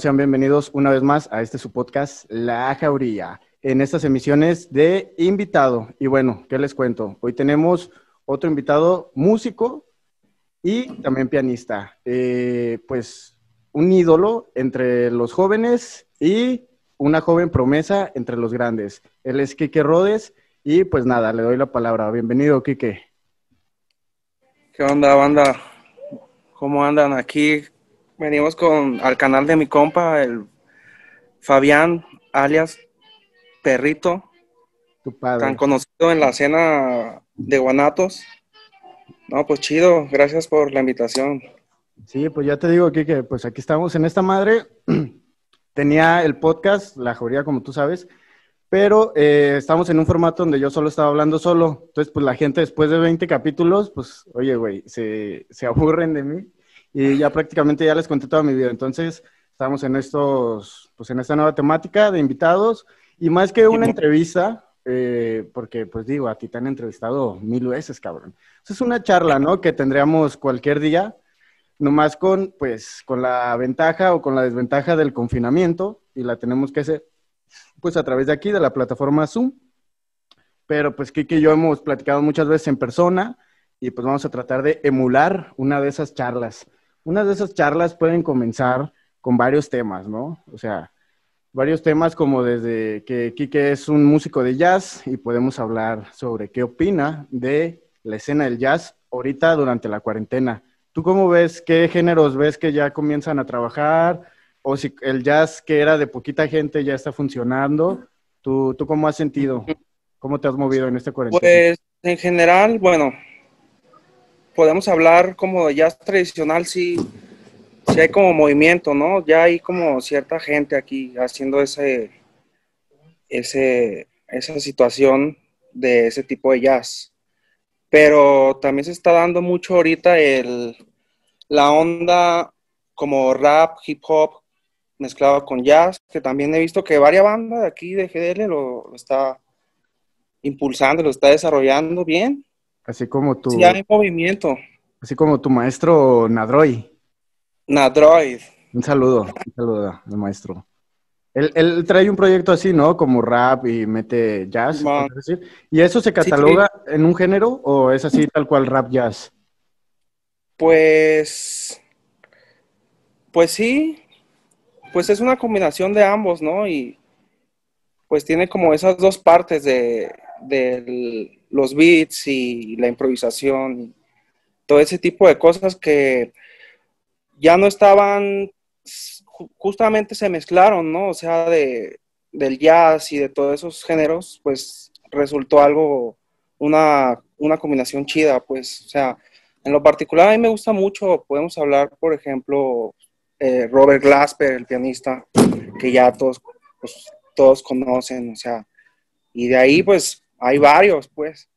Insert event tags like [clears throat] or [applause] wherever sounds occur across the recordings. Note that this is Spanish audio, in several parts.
sean bienvenidos una vez más a este su podcast, La Jauría, en estas emisiones de invitado. Y bueno, ¿qué les cuento? Hoy tenemos otro invitado músico y también pianista. Eh, pues un ídolo entre los jóvenes y una joven promesa entre los grandes. Él es Quique Rodes y pues nada, le doy la palabra. Bienvenido, Quique. ¿Qué onda, banda? ¿Cómo andan aquí? Venimos con al canal de mi compa, el Fabián, alias Perrito, Tu padre. tan conocido en la escena de Guanatos. No, pues chido, gracias por la invitación. Sí, pues ya te digo, Quique, pues aquí estamos en esta madre. [clears throat] Tenía el podcast, La Jauría, como tú sabes, pero eh, estamos en un formato donde yo solo estaba hablando solo. Entonces, pues la gente después de 20 capítulos, pues, oye, güey, se, se aburren de mí y ya prácticamente ya les conté toda mi vida. Entonces, estamos en estos, pues en esta nueva temática de invitados y más que una entrevista, eh, porque pues digo, a ti te han entrevistado mil veces, cabrón. Eso es una charla, ¿no? Que tendríamos cualquier día, nomás con, pues, con la ventaja o con la desventaja del confinamiento y la tenemos que hacer, pues, a través de aquí, de la plataforma Zoom. Pero pues Kiki y yo hemos platicado muchas veces en persona y pues vamos a tratar de emular una de esas charlas. Una de esas charlas pueden comenzar con varios temas, ¿no? O sea, varios temas como desde que Quique es un músico de jazz y podemos hablar sobre qué opina de la escena del jazz ahorita durante la cuarentena. ¿Tú cómo ves? ¿Qué géneros ves que ya comienzan a trabajar? O si el jazz que era de poquita gente ya está funcionando. ¿Tú, tú cómo has sentido? ¿Cómo te has movido en esta cuarentena? Pues en general, bueno, podemos hablar como de jazz tradicional, sí, sí hay como movimiento, ¿no? Ya hay como cierta gente aquí haciendo ese, ese, esa situación de ese tipo de jazz. Pero también se está dando mucho ahorita el, la onda como rap, hip hop, mezclado con jazz, que también he visto que varias bandas de aquí de GDL lo, lo está impulsando, lo está desarrollando bien. Así como tu, Sí hay movimiento. así como tu maestro Nadroy. Nadroid. Un saludo, un saludo al maestro. Él, él trae un proyecto así, ¿no? Como rap y mete jazz. Decir. ¿Y eso se cataloga en un género o es así tal cual rap jazz? Pues, pues sí, pues es una combinación de ambos, ¿no? Y pues tiene como esas dos partes de, de los beats y la improvisación, todo ese tipo de cosas que ya no estaban, ju- justamente se mezclaron, ¿no? O sea, de, del jazz y de todos esos géneros, pues resultó algo, una, una combinación chida, pues, o sea, en lo particular a mí me gusta mucho, podemos hablar, por ejemplo, eh, Robert Glasper, el pianista, que ya todos, pues, todos conocen, o sea, y de ahí pues hay varios, pues.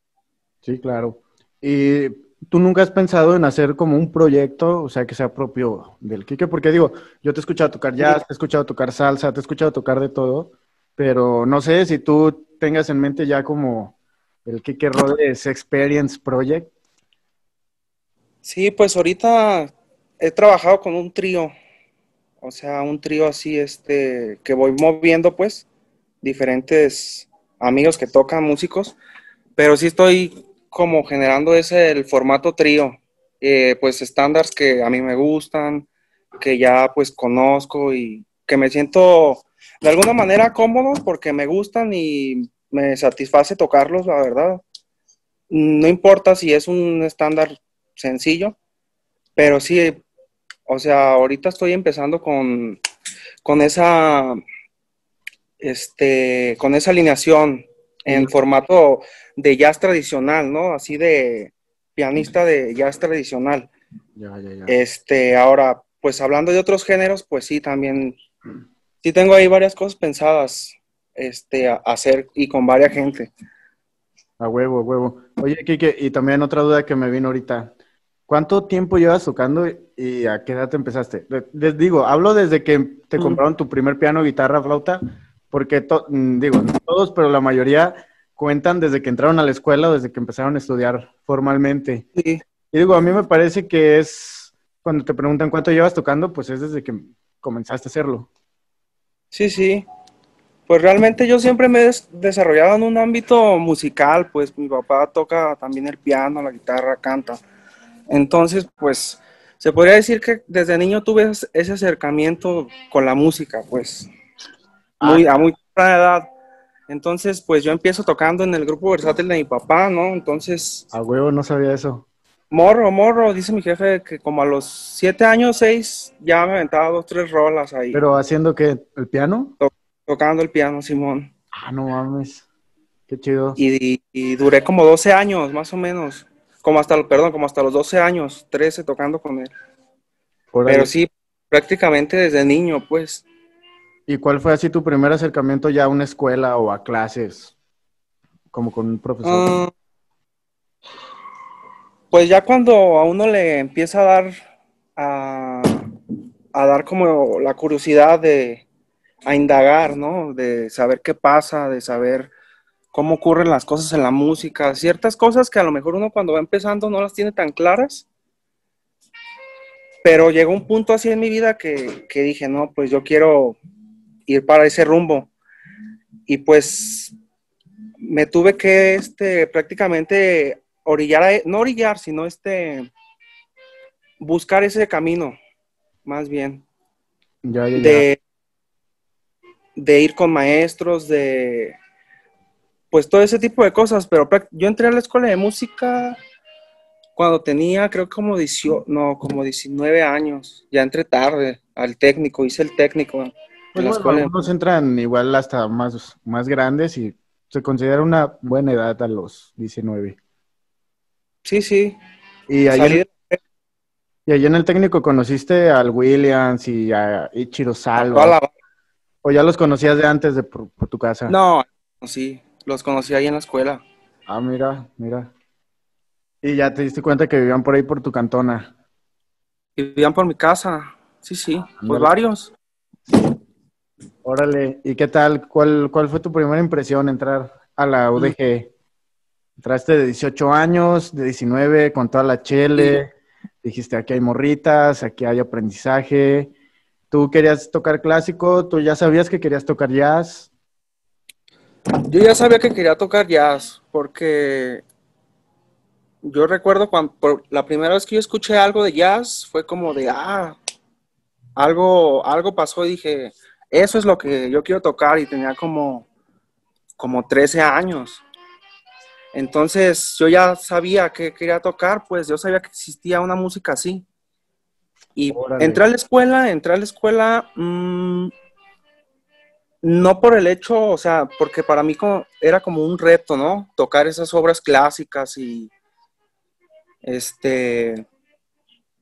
Sí, claro. ¿Y tú nunca has pensado en hacer como un proyecto, o sea, que sea propio del Quique? Porque digo, yo te he escuchado tocar jazz, te he escuchado tocar salsa, te he escuchado tocar de todo, pero no sé si tú tengas en mente ya como el Quique Rodes Experience Project. Sí, pues ahorita he trabajado con un trío, o sea, un trío así, este, que voy moviendo, pues, diferentes amigos que tocan músicos, pero sí estoy como generando ese, el formato trío, eh, pues estándares que a mí me gustan, que ya pues conozco y que me siento de alguna manera cómodo porque me gustan y me satisface tocarlos, la verdad. No importa si es un estándar sencillo, pero sí, o sea, ahorita estoy empezando con, con esa, este, con esa alineación en formato de jazz tradicional, ¿no? Así de pianista de jazz tradicional. Ya, ya, ya. Este, ahora, pues hablando de otros géneros, pues sí, también, sí tengo ahí varias cosas pensadas, este, a hacer y con varias gente. A huevo, a huevo. Oye, Kike, y también otra duda que me vino ahorita. ¿Cuánto tiempo llevas tocando y a qué edad te empezaste? Le- Les digo, hablo desde que te compraron tu primer piano, guitarra, flauta, porque to- mm, digo, no todos, pero la mayoría cuentan desde que entraron a la escuela o desde que empezaron a estudiar formalmente. Sí, Y digo, a mí me parece que es, cuando te preguntan cuánto llevas tocando, pues es desde que comenzaste a hacerlo. Sí, sí. Pues realmente yo siempre me he desarrollado en un ámbito musical, pues mi papá toca también el piano, la guitarra, canta. Entonces, pues se podría decir que desde niño tuve ese acercamiento con la música, pues muy, a muy temprana edad. Entonces, pues yo empiezo tocando en el grupo versátil de mi papá, ¿no? Entonces... A huevo, no sabía eso. Morro, morro, dice mi jefe que como a los siete años, seis, ya me aventaba dos, tres rolas ahí. ¿Pero haciendo qué? ¿El piano? tocando el piano, Simón. Ah, no mames. Qué chido. Y, duré como 12 años, más o menos. Como hasta, perdón, como hasta los 12 años, 13 tocando con él. Pero sí, prácticamente desde niño, pues. ¿Y cuál fue así tu primer acercamiento ya a una escuela o a clases? Como con un profesor. Ah, pues ya cuando a uno le empieza a dar a, dar como la curiosidad de a indagar, ¿no? De saber qué pasa, de saber cómo ocurren las cosas en la música, ciertas cosas que a lo mejor uno cuando va empezando no las tiene tan claras, pero llegó un punto así en mi vida que, que dije, no, pues yo quiero ir para ese rumbo. Y pues me tuve que este, prácticamente orillar, no orillar, sino este, buscar ese camino, más bien. De, de ir con maestros, de pues todo ese tipo de cosas, pero yo entré a la escuela de música cuando tenía creo como, no, como 19 años, ya entré tarde al técnico, hice el técnico. Pues bueno, algunos entran igual hasta más, más grandes y se considera una buena edad a los 19. Sí, sí. Y ahí, en, y en el técnico conociste al Williams y a Ichiro Salva. ¿O ya los conocías de antes de por, tu casa? No, sí, los conocí ahí en la escuela. Ah, mira, mira. Y ya te diste cuenta que vivían por ahí por tu cantona. Vivían por mi casa, sí, sí, por varios. Órale, ¿y qué tal? ¿Cuál, ¿Cuál fue tu primera impresión entrar a la UDG? Entraste de 18 años, de 19, con toda la chele. Dijiste, aquí hay morritas, aquí hay aprendizaje. ¿Tú querías tocar clásico? ¿Tú ya sabías que querías tocar jazz? Yo ya sabía que quería tocar jazz, porque yo recuerdo cuando la primera vez que yo escuché algo de jazz fue como de, ah, algo, algo pasó y dije, eso es lo que yo quiero tocar y tenía como, como 13 años. Entonces yo ya sabía que quería tocar, pues yo sabía que existía una música así. Y entré a la escuela, entré a la escuela, mm, no por el hecho, o sea, porque para mí era como un reto, ¿no? Tocar esas obras clásicas y, este,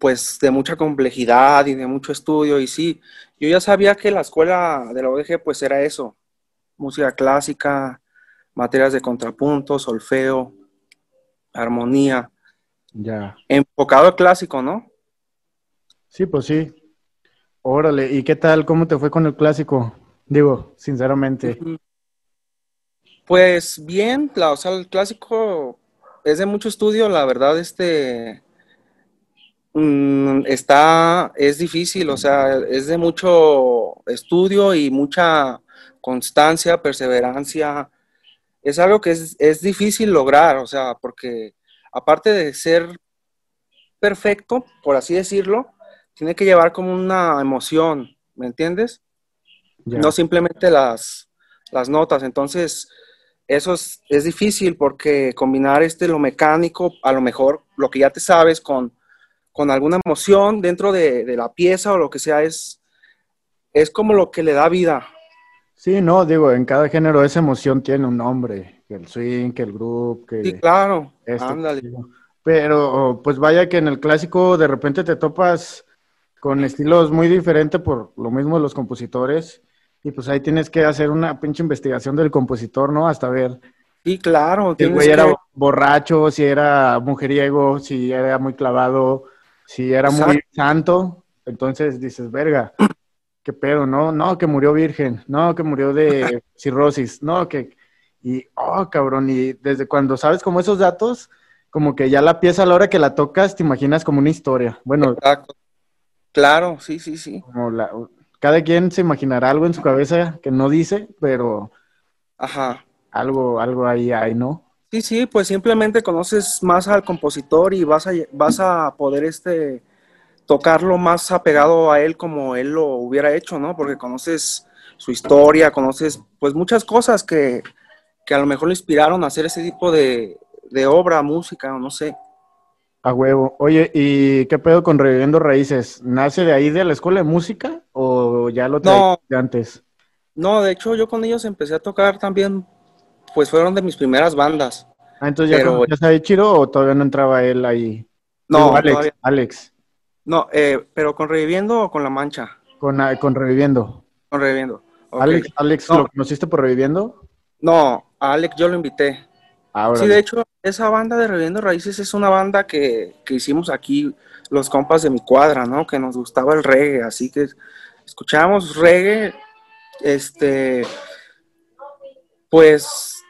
pues de mucha complejidad y de mucho estudio. Y sí, yo ya sabía que la escuela de la ODG pues era eso, música clásica, materias de contrapunto, solfeo, armonía. Ya. Enfocado al clásico, ¿no? Sí, pues sí. Órale, ¿y qué tal? ¿Cómo te fue con el clásico? Digo, sinceramente. Pues bien, o sea, el clásico es de mucho estudio, la verdad, este, Mm, está, es difícil, o sea, es de mucho estudio y mucha constancia, perseverancia. Es algo que es, es difícil lograr, o sea, porque aparte de ser perfecto, por así decirlo, tiene que llevar como una emoción, ¿me entiendes? No simplemente las, las notas. Entonces, eso es, es, difícil porque combinar este, lo mecánico, a lo mejor lo que ya te sabes con con alguna emoción dentro de, la pieza o lo que sea, es, es como lo que le da vida. Sí, no, digo, en cada género esa emoción tiene un nombre, que el swing, que el groove, que... Sí, claro, ándale. Pero, pues vaya que en el clásico de repente te topas con estilos muy diferentes por lo mismo de los compositores, y pues ahí tienes que hacer una pinche investigación del compositor, ¿no? Hasta ver... Sí, claro. Si el güey era borracho, si era mujeriego, si era muy clavado, si era muy santo, entonces dices, verga, qué pedo, no, no, que murió virgen, no, que murió de [laughs] cirrosis, no, que, y, oh, cabrón, y desde cuando sabes como esos datos, como que ya la pieza a la hora que la tocas te imaginas como una historia. Bueno, Exacto. Claro, sí, sí, sí. Como, la, cada quien se imaginará algo en su cabeza que no dice, pero Ajá. algo, algo ahí hay, ¿no? Sí, sí, pues simplemente conoces más al compositor y vas a, vas a poder este, tocarlo más apegado a él como él lo hubiera hecho, ¿no? Porque conoces su historia, conoces pues muchas cosas que, que a lo mejor le inspiraron a hacer ese tipo de, de obra, música, o no sé. A huevo. Oye, ¿y qué pedo con Reviviendo Raíces? ¿Nace de ahí de la escuela de música o ya lo traías No. de antes? No, de hecho yo con ellos empecé a tocar también, pues fueron de mis primeras bandas. Ah, entonces ya Pero- conocías a Ichiro o todavía no entraba él ahí. No, Digo, Alex, todavía- Alex, no, eh, pero con Reviviendo o con La Mancha, con, ah, con Reviviendo. con Reviviendo. Alex, Alex No. ¿lo conociste por Reviviendo? No, a Alex yo lo invité. Ahora. Sí, de hecho, esa banda de Reviviendo Raíces es una banda que, que hicimos aquí los compas de mi cuadra, ¿no? Que nos gustaba el reggae, así que escuchábamos reggae, este, pues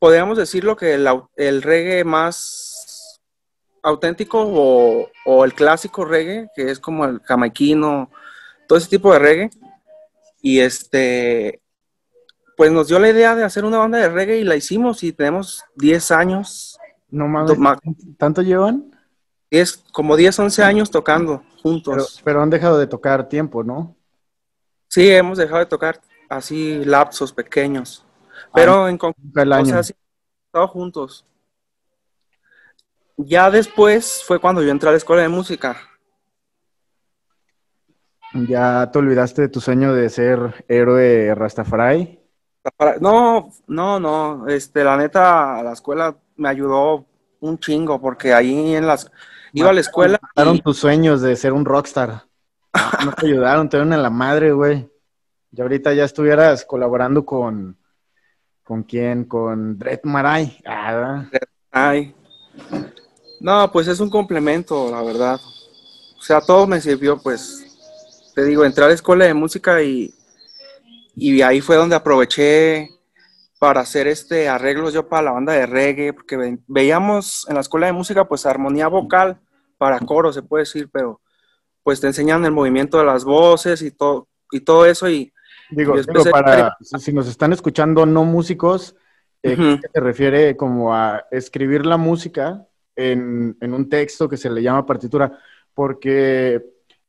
podríamos decirlo que el, reggae más auténtico o, o el clásico reggae, que es como el jamaiquino, todo ese tipo de reggae. Y este, pues nos dio la idea de hacer una banda de reggae y la hicimos y tenemos 10 años, No mames, Ma- ¿tanto llevan? 10, como 10, 11 años tocando Pero, juntos. pero han dejado de tocar tiempo, ¿no? Sí, hemos dejado de tocar así lapsos pequeños, pero en el o año. sea, sí, hemos estado juntos. Ya después fue cuando yo entré a la escuela de música. Ya te olvidaste de tu sueño de ser héroe Rastafari. No, no, no, este, la neta, la escuela me ayudó un chingo porque ahí en las, iba a la escuela Mataron y- tus sueños de ser un rockstar. [laughs] No, te ayudaron, te dieron en la madre, güey. Y ahorita ya estuvieras colaborando con. ¿Con quién? Con Dred Maray. Ah, Ay. No, pues es un complemento, la verdad. O sea, todo me sirvió, pues. Te digo, entré a la escuela de música y, y ahí fue donde aproveché para hacer este arreglos yo para la banda de reggae, porque ve- veíamos en la escuela de música, pues armonía vocal para coro, se puede decir, pero pues te enseñan el movimiento de las voces y todo, y todo eso, y Digo, digo, de- para si nos están escuchando no músicos, eh, Ujú. ¿qué se refiere como a escribir la música en, en un texto que se le llama partitura, porque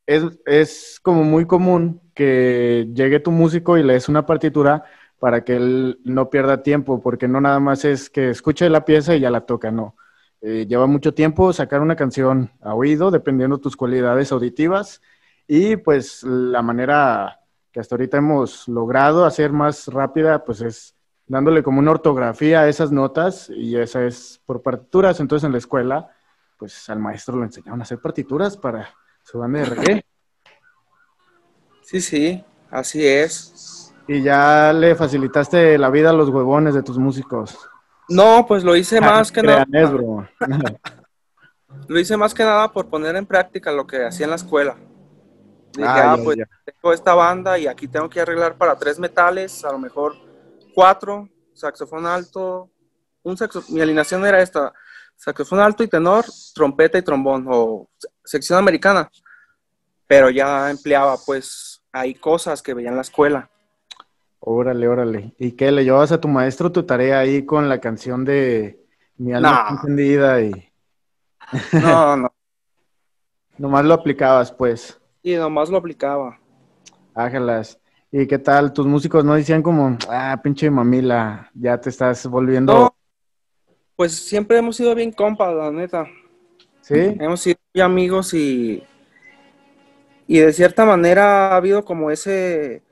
es, es como muy común que llegue tu músico y le des una partitura para que él no pierda tiempo, porque no nada más es que escuche la pieza y ya la toca, no. Eh, lleva mucho tiempo sacar una canción a oído, dependiendo tus cualidades auditivas, y pues la manera que hasta ahorita hemos logrado hacer más rápida, pues es dándole como una ortografía a esas notas y esa es por partituras. Entonces en la escuela, pues al maestro le enseñaron a hacer partituras para su banda de reggae sí, sí, así es. y ya le facilitaste la vida a los huevones de tus músicos. No, pues lo hice más que nada. [laughs] Lo hice más que nada por poner en práctica lo que hacía en la escuela. Dije, Ah, ah, ya, pues ya. tengo esta banda y aquí tengo que arreglar para tres metales, a lo mejor cuatro, saxofón alto, un saxo- mi alineación era esta, saxofón alto y tenor, trompeta y trombón, o se- sección americana. Pero ya empleaba pues ahí cosas que veía en la escuela. Órale, órale. ¿Y qué? ¿Le llevabas a tu maestro tu tarea ahí con la canción de Mi alma No. encendida y No, no, [laughs] nomás lo aplicabas, pues? Y nomás lo aplicaba. Ájalas. ¿Y qué tal? ¿Tus músicos no decían como, ah, pinche mamila, ya te estás volviendo... No, pues siempre hemos sido bien compas, la neta. ¿Sí? Hemos sido muy amigos y, y de cierta manera ha habido como ese,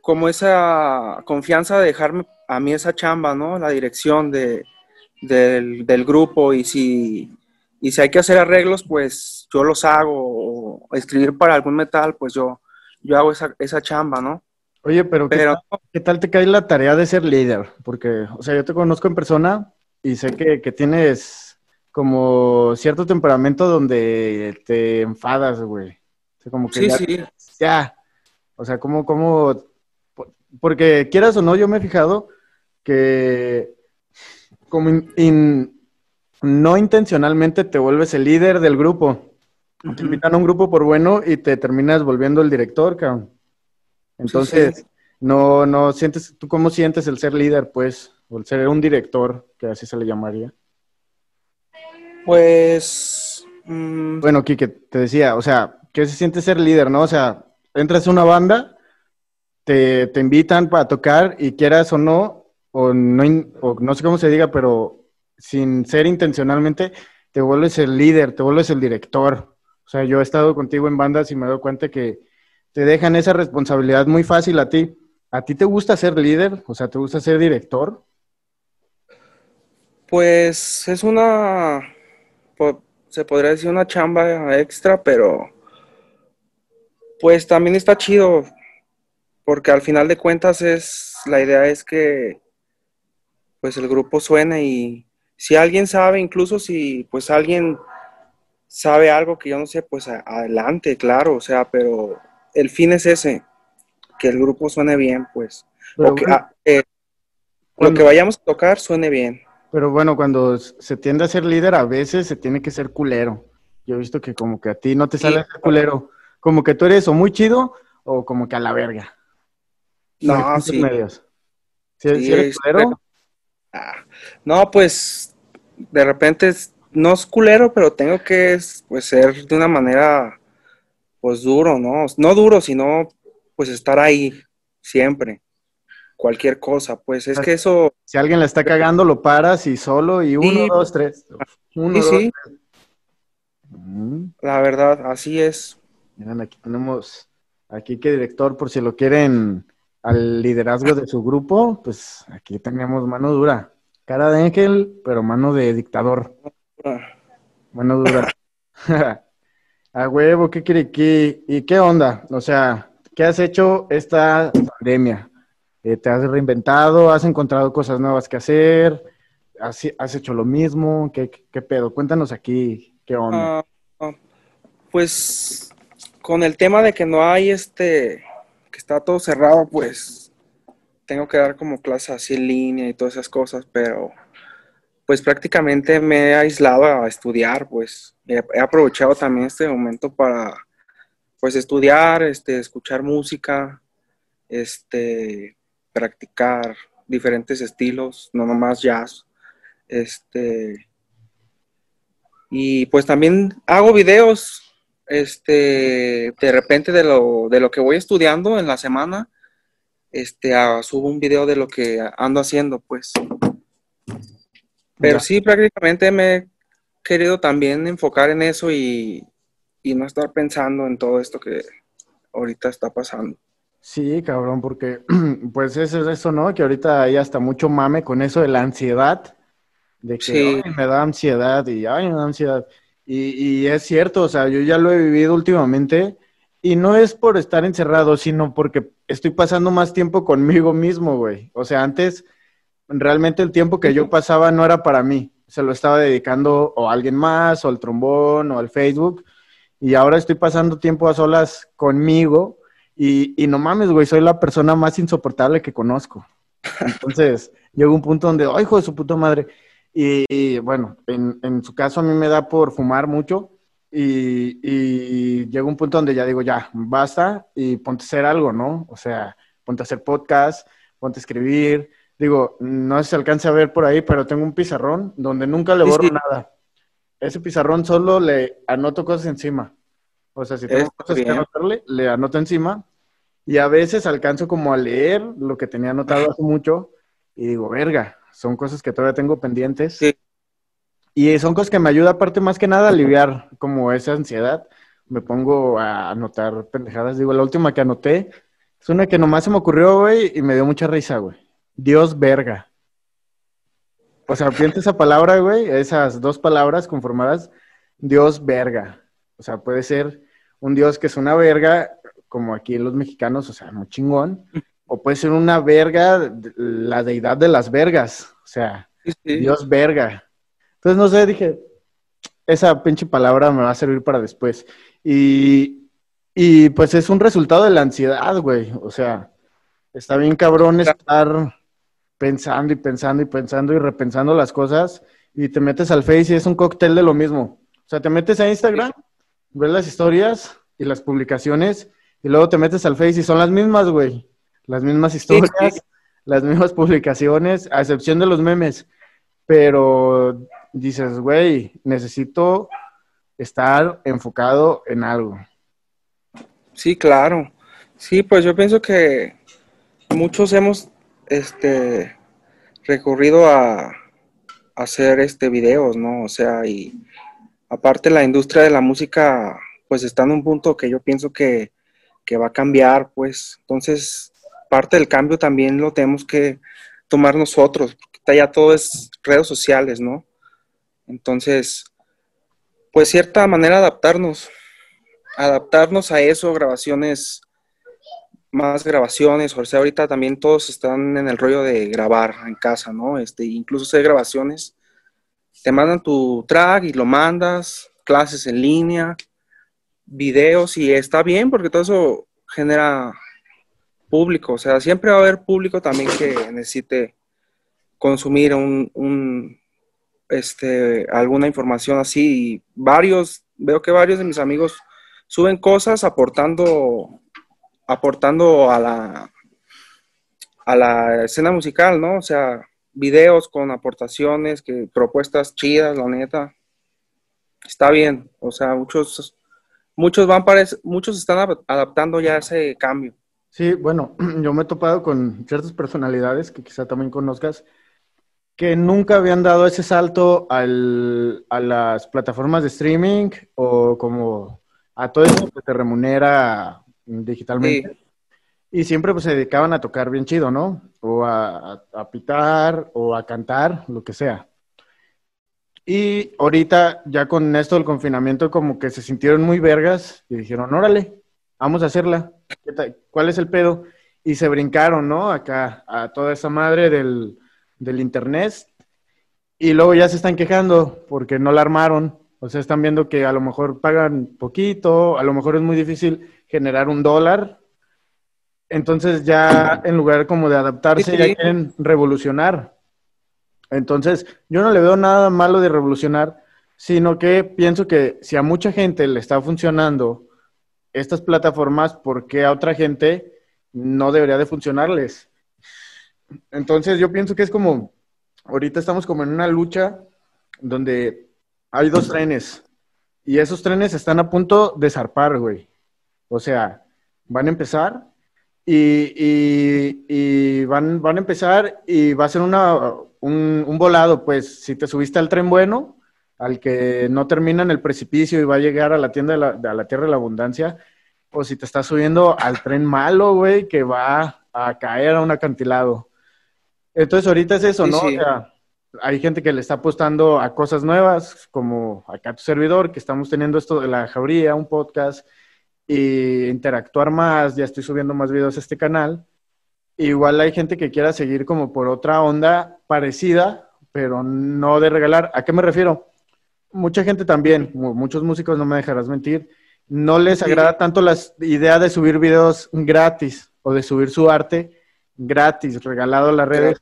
como esa confianza de dejarme a mí esa chamba, ¿no? La dirección de, del, del grupo y si, y si hay que hacer arreglos, pues yo los hago, o escribir para algún metal, pues yo, yo hago esa, esa chamba, ¿no? Oye, pero, ¿qué, tal, qué tal te cae la tarea de ser líder? Porque, o sea, yo te conozco en persona y sé que, que tienes como cierto temperamento donde te enfadas, güey. O sea, como que sí, ya, sí, ya. O sea, como, como, porque quieras o no, yo me he fijado que como in- in- no intencionalmente te vuelves el líder del grupo. Te invitan a un grupo por bueno y te terminas volviendo el director, cabrón. Entonces, no, no sientes, ¿tú cómo sientes el ser líder, pues? O el ser un director, que así se le llamaría. Pues. Mm, bueno, Kike, te decía, o sea, ¿qué se siente ser líder, no? O sea, entras a una banda, te, te invitan para tocar y quieras o no, o no, o no sé cómo se diga, pero sin ser intencionalmente, te vuelves el líder, te vuelves el director. O sea, yo he estado contigo en bandas y me doy cuenta que te dejan esa responsabilidad muy fácil a ti. ¿A ti te gusta ser líder? O sea, ¿te gusta ser director? Pues es una, se podría decir una chamba extra, pero pues también está chido, porque al final de cuentas es, la idea es que pues el grupo suene y si alguien sabe, incluso si pues alguien sabe algo que yo no sé, pues adelante, claro, o sea, pero el fin es ese, que el grupo suene bien, pues. o que, ah, eh, lo que vayamos a tocar suene bien. Pero bueno, cuando se tiende a ser líder, a veces se tiene que ser culero. Yo he visto que como que a ti no te sale ser culero. Como que tú eres o muy chido o como que a la verga. No, sí. Medios. ¿Sí, eres culero? Ah, no, pues de repente no es culero, pero tengo que pues, ser de una manera pues duro, ¿no? No duro, sino pues estar ahí siempre. Cualquier cosa, pues es que eso... Si alguien le está cagando, lo paras y solo y uno, dos, tres. Uno, sí. Mm. La verdad, así es. Miren, aquí tenemos, aquí que director, por si lo quieren al liderazgo de su grupo, pues aquí tenemos mano dura. Cara de ángel, pero mano de dictador. Mano dura. [laughs] A huevo, ¿qué quiere? ¿Y qué onda? O sea, ¿qué has hecho esta pandemia? Eh, ¿Te has reinventado? ¿Has encontrado cosas nuevas que hacer? ¿Has, has hecho lo mismo? ¿Qué, ¿Qué, pedo? Cuéntanos aquí, ¿qué onda? Ah, pues con el tema de que no hay este, que está todo cerrado, pues tengo que dar como clases así en línea y todas esas cosas, pero pues prácticamente me he aislado a estudiar, pues he, aprovechado también este momento para pues estudiar, este, escuchar música, este, practicar diferentes estilos, no nomás jazz, este, y pues también hago videos, este, de repente de lo, de lo que voy estudiando en la semana, este, subo un video de lo que ando haciendo, pues. Pero sí, prácticamente me he querido también enfocar en eso y, no estar pensando en todo esto que ahorita está pasando. Sí, cabrón, porque [clears throat] pues eso es eso, ¿no? Que ahorita hay hasta mucho mame con eso de la ansiedad, de que me da ansiedad y ay, me da ansiedad. Y, y, es cierto, o sea, yo ya lo he vivido últimamente y no es por estar encerrado, sino porque estoy pasando más tiempo conmigo mismo, güey. O sea, antes realmente el tiempo que yo pasaba no era para mí, se lo estaba dedicando o a alguien más, o al trombón, o al Facebook, y ahora estoy pasando tiempo a solas conmigo, y, y no mames, güey, soy la persona más insoportable que conozco. [laughs] Entonces, llegó un punto donde, ¡ay, hijo de su puta madre! Y, bueno, en, en, su caso a mí me da por fumar mucho, y, y llegó un punto donde ya digo, ya, basta, y ponte a hacer algo, ¿no? O sea, ponte a hacer podcast, ponte a escribir, digo, no sé si se alcance a ver por ahí, pero tengo un pizarrón donde nunca le borro nada. Ese pizarrón solo le anoto cosas encima. O sea, si tengo cosas que anotarle, le anoto encima. Y a veces alcanzo como a leer lo que tenía anotado hace mucho y digo, verga, son cosas que todavía tengo pendientes. Sí. Y son cosas que me ayudan, aparte más que nada, a aliviar como esa ansiedad. Me pongo a anotar pendejadas. Digo, la última que anoté es una que nomás se me ocurrió, güey, y me dio mucha risa, güey. Dios verga. O sea, piensa esa palabra, güey, esas dos palabras conformadas, Dios verga. O sea, puede ser un Dios que es una verga, como aquí los mexicanos, o sea, muy chingón, o puede ser una verga, la deidad de las vergas, o sea, Dios verga. Entonces, no sé, dije, esa pinche palabra me va a servir para después. Y, y pues es un resultado de la ansiedad, güey. O sea, está bien cabrón estar pensando y pensando y pensando y repensando las cosas y te metes al Face y es un cóctel de lo mismo. O sea, te metes a Instagram, ves las historias y las publicaciones Y luego te metes al Face y son las mismas, güey. Las mismas historias, las mismas publicaciones, a excepción de los memes. Pero dices, güey, necesito estar enfocado en algo. Sí, claro. Sí, pues yo pienso que muchos hemos este recurrido a, hacer este videos, ¿no? O sea, y aparte la industria de la música pues está en un punto que yo pienso que, que va a cambiar, pues entonces parte del cambio también lo tenemos que tomar nosotros, porque ya todo es redes sociales, ¿no? Entonces, pues cierta manera adaptarnos, adaptarnos a eso, grabaciones, más grabaciones, o sea, ahorita también todos están en el rollo de grabar en casa, ¿no? Este, incluso hacer grabaciones, te mandan tu track y lo mandas, clases en línea, videos y está bien porque todo eso genera público, o sea, siempre va a haber público también que necesite consumir un, este, alguna información así. varios, veo que varios de mis amigos suben cosas aportando, aportando a la, a la escena musical, ¿no? O sea, videos con aportaciones, que, propuestas chidas, la neta. Está bien, o sea, muchos muchos van para muchos están adaptando ya ese cambio. Sí, bueno, [clears throat] yo me he topado con ciertas personalidades que quizá también conozcas que nunca habían dado ese salto al, a las plataformas de streaming o como a todo eso que te remunera digitalmente. Y siempre pues se dedicaban a tocar bien chido, ¿no? O a, a pitar o a cantar, lo que sea. Y ahorita, ya con esto del confinamiento, como que se sintieron muy vergas y dijeron, órale, vamos a hacerla. ¿Cuál es el pedo? Y se brincaron, ¿no? Acá, a toda esa madre del, del internet. Y luego ya se están quejando porque no la armaron. O sea, están viendo que a lo mejor pagan poquito, a lo mejor es muy difícil generar un dólar. Entonces ya en lugar como de adaptarse, ya quieren revolucionar. Entonces, yo no le veo nada malo de revolucionar, sino que pienso que si a mucha gente le está funcionando estas plataformas, ¿por qué a otra gente no debería de funcionarles? Entonces, yo pienso que es como, ahorita estamos como en una lucha donde hay dos trenes y esos trenes están a punto de zarpar, güey. O sea, van a empezar y, van a empezar y va a ser una, un, volado, pues si te subiste al tren bueno, al que no termina en el precipicio y va a llegar a la tienda de la, la tierra de la abundancia, o si te estás subiendo al tren malo, güey, que va a caer a un acantilado. Entonces ahorita es eso, ¿no? O sea, hay gente que le está apostando a cosas nuevas, como acá tu servidor, que estamos teniendo esto de la jauría, un podcast, y interactuar más, ya estoy subiendo más videos a este canal. Igual hay gente que quiera seguir como por otra onda parecida, pero no de regalar. ¿A qué me refiero? Mucha gente también, muchos músicos, no me dejarás mentir, no les agrada tanto la idea de subir videos gratis o de subir su arte gratis, regalado a las redes,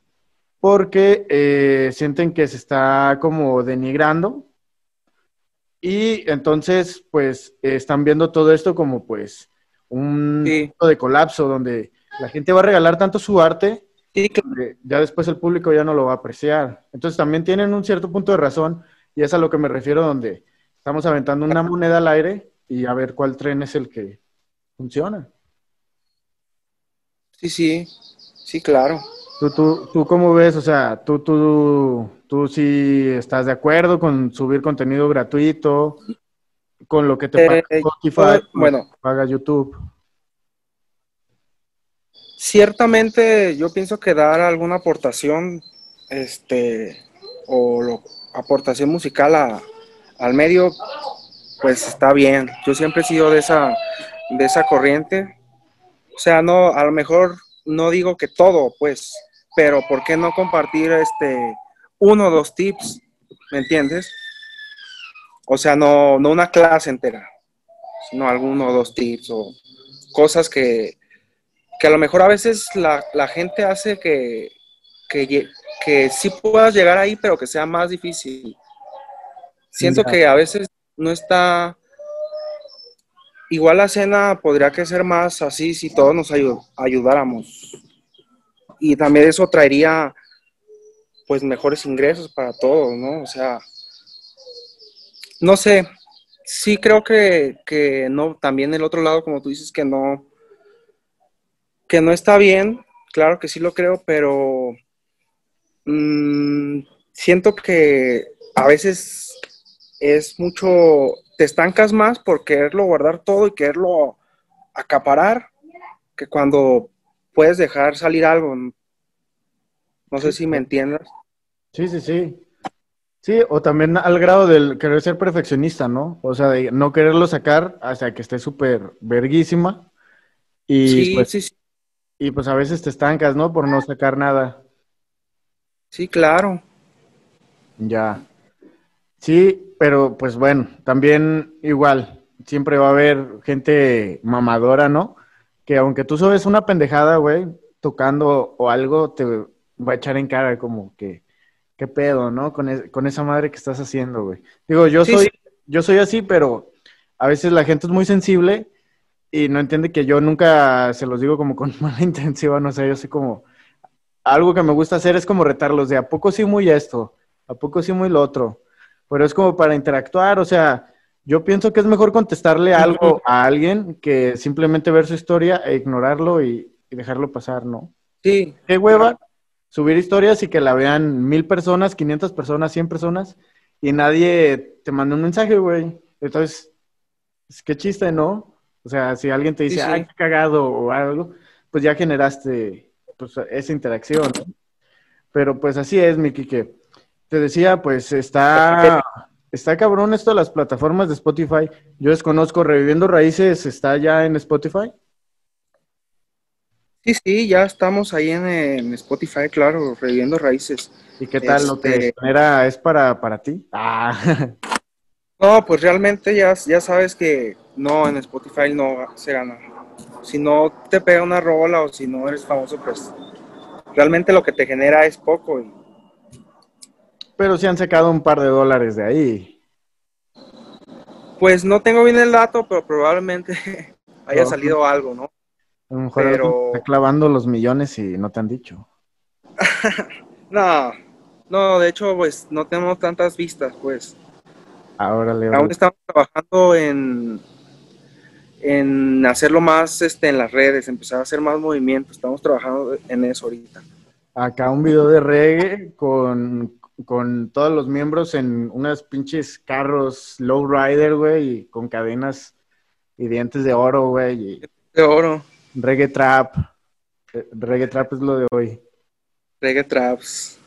porque eh, sienten que se está como denigrando. Y entonces, pues, están viendo todo esto como, pues, un punto de colapso donde la gente va a regalar tanto su arte que ya después el público ya no lo va a apreciar. Entonces también tienen un cierto punto de razón y es a lo que me refiero donde estamos aventando una moneda al aire y a ver cuál tren es el que funciona. Sí, sí, sí, claro. ¿Tú, tú, tú cómo ves? O sea, tú, tú, tú sí estás de acuerdo con subir contenido gratuito, con lo que te paga eh, Spotify, bueno, paga YouTube ciertamente yo pienso que dar alguna aportación, este, o aportación musical al medio, pues está bien. Yo siempre he sido de esa, de esa corriente. O sea, no, a lo mejor no digo que todo, pues, pero ¿por qué no compartir este uno o dos tips? ¿Me entiendes? O sea, no, no una clase entera, sino alguno o dos tips o cosas que, que a lo mejor a veces la, gente hace que, que, sí puedas llegar ahí, pero que sea más difícil. Siento que a veces no está, igual la cena podría que ser más así si todos nos ayudáramos. Y también eso traería pues mejores ingresos para todos, ¿no? O sea, no sé, sí creo que, no, también el otro lado, como tú dices, que no, que no está bien, claro que sí lo creo, pero mm, siento que a veces es mucho, te estancas más por quererlo guardar todo y quererlo acaparar, que cuando puedes dejar salir algo. No sé si me entiendas. Sí, sí, sí. Sí, o también al grado del querer ser perfeccionista, ¿no? O sea, de no quererlo sacar hasta que esté súper verguísima. Y sí, pues, sí, sí. Y pues a veces te estancas, ¿no? Por no sacar nada. Sí, claro. Ya. Sí, pero pues bueno, también igual, siempre va a haber gente mamadora, ¿no? Que aunque tú subes una pendejada, güey, tocando o algo, te va a echar en cara como que qué pedo, ¿no? Con, esa madre que estás haciendo, güey. Digo, yo soy, yo soy así, pero a veces la gente es muy sensible y no entiende que yo nunca se los digo como con [laughs] mala intención, o sea, yo sé como, algo que me gusta hacer es como retarlos de a poco sí muy esto, a poco sí muy lo otro, pero es como para interactuar, o sea, yo pienso que es mejor contestarle algo a alguien que simplemente ver su historia e ignorarlo y, y dejarlo pasar, ¿no? Sí. Qué hueva subir historias y que la vean mil personas, 500 personas, 100 personas y nadie te manda un mensaje, güey. Entonces, es que chiste, ¿no? O sea, si alguien te dice, ay, qué cagado o algo, pues ya generaste pues, esa interacción. Pero pues así es, Miki, que te decía, pues está, está cabrón esto de las plataformas de Spotify. Yo desconozco, Reviviendo Raíces está ya en Spotify. Sí, sí, ya estamos ahí en, Spotify, claro, reviviendo raíces. ¿Y qué tal lo que era este es para, para ti? Ah. No, pues realmente ya, ya sabes que no, en Spotify no se gana. Si no te pega una rola o si no eres famoso, pues realmente lo que te genera es poco. Pero si han sacado un par de dólares de ahí. Pues no tengo bien el dato, pero probablemente [laughs] haya salido algo, ¿no? A lo mejor está clavando los millones y no te han dicho. [laughs] no, no, de hecho, pues no tenemos tantas vistas, pues. Ahora le Aún estamos trabajando en, en hacerlo más este, en las redes, empezar a hacer más movimientos. Estamos trabajando en eso ahorita. Acá un video de reggae con, con todos los miembros en unas pinches carros lowrider, güey, y con cadenas y dientes de oro, güey. De oro. Reggae Trap. Eh, reggae Trap es lo de hoy. Reggae Traps.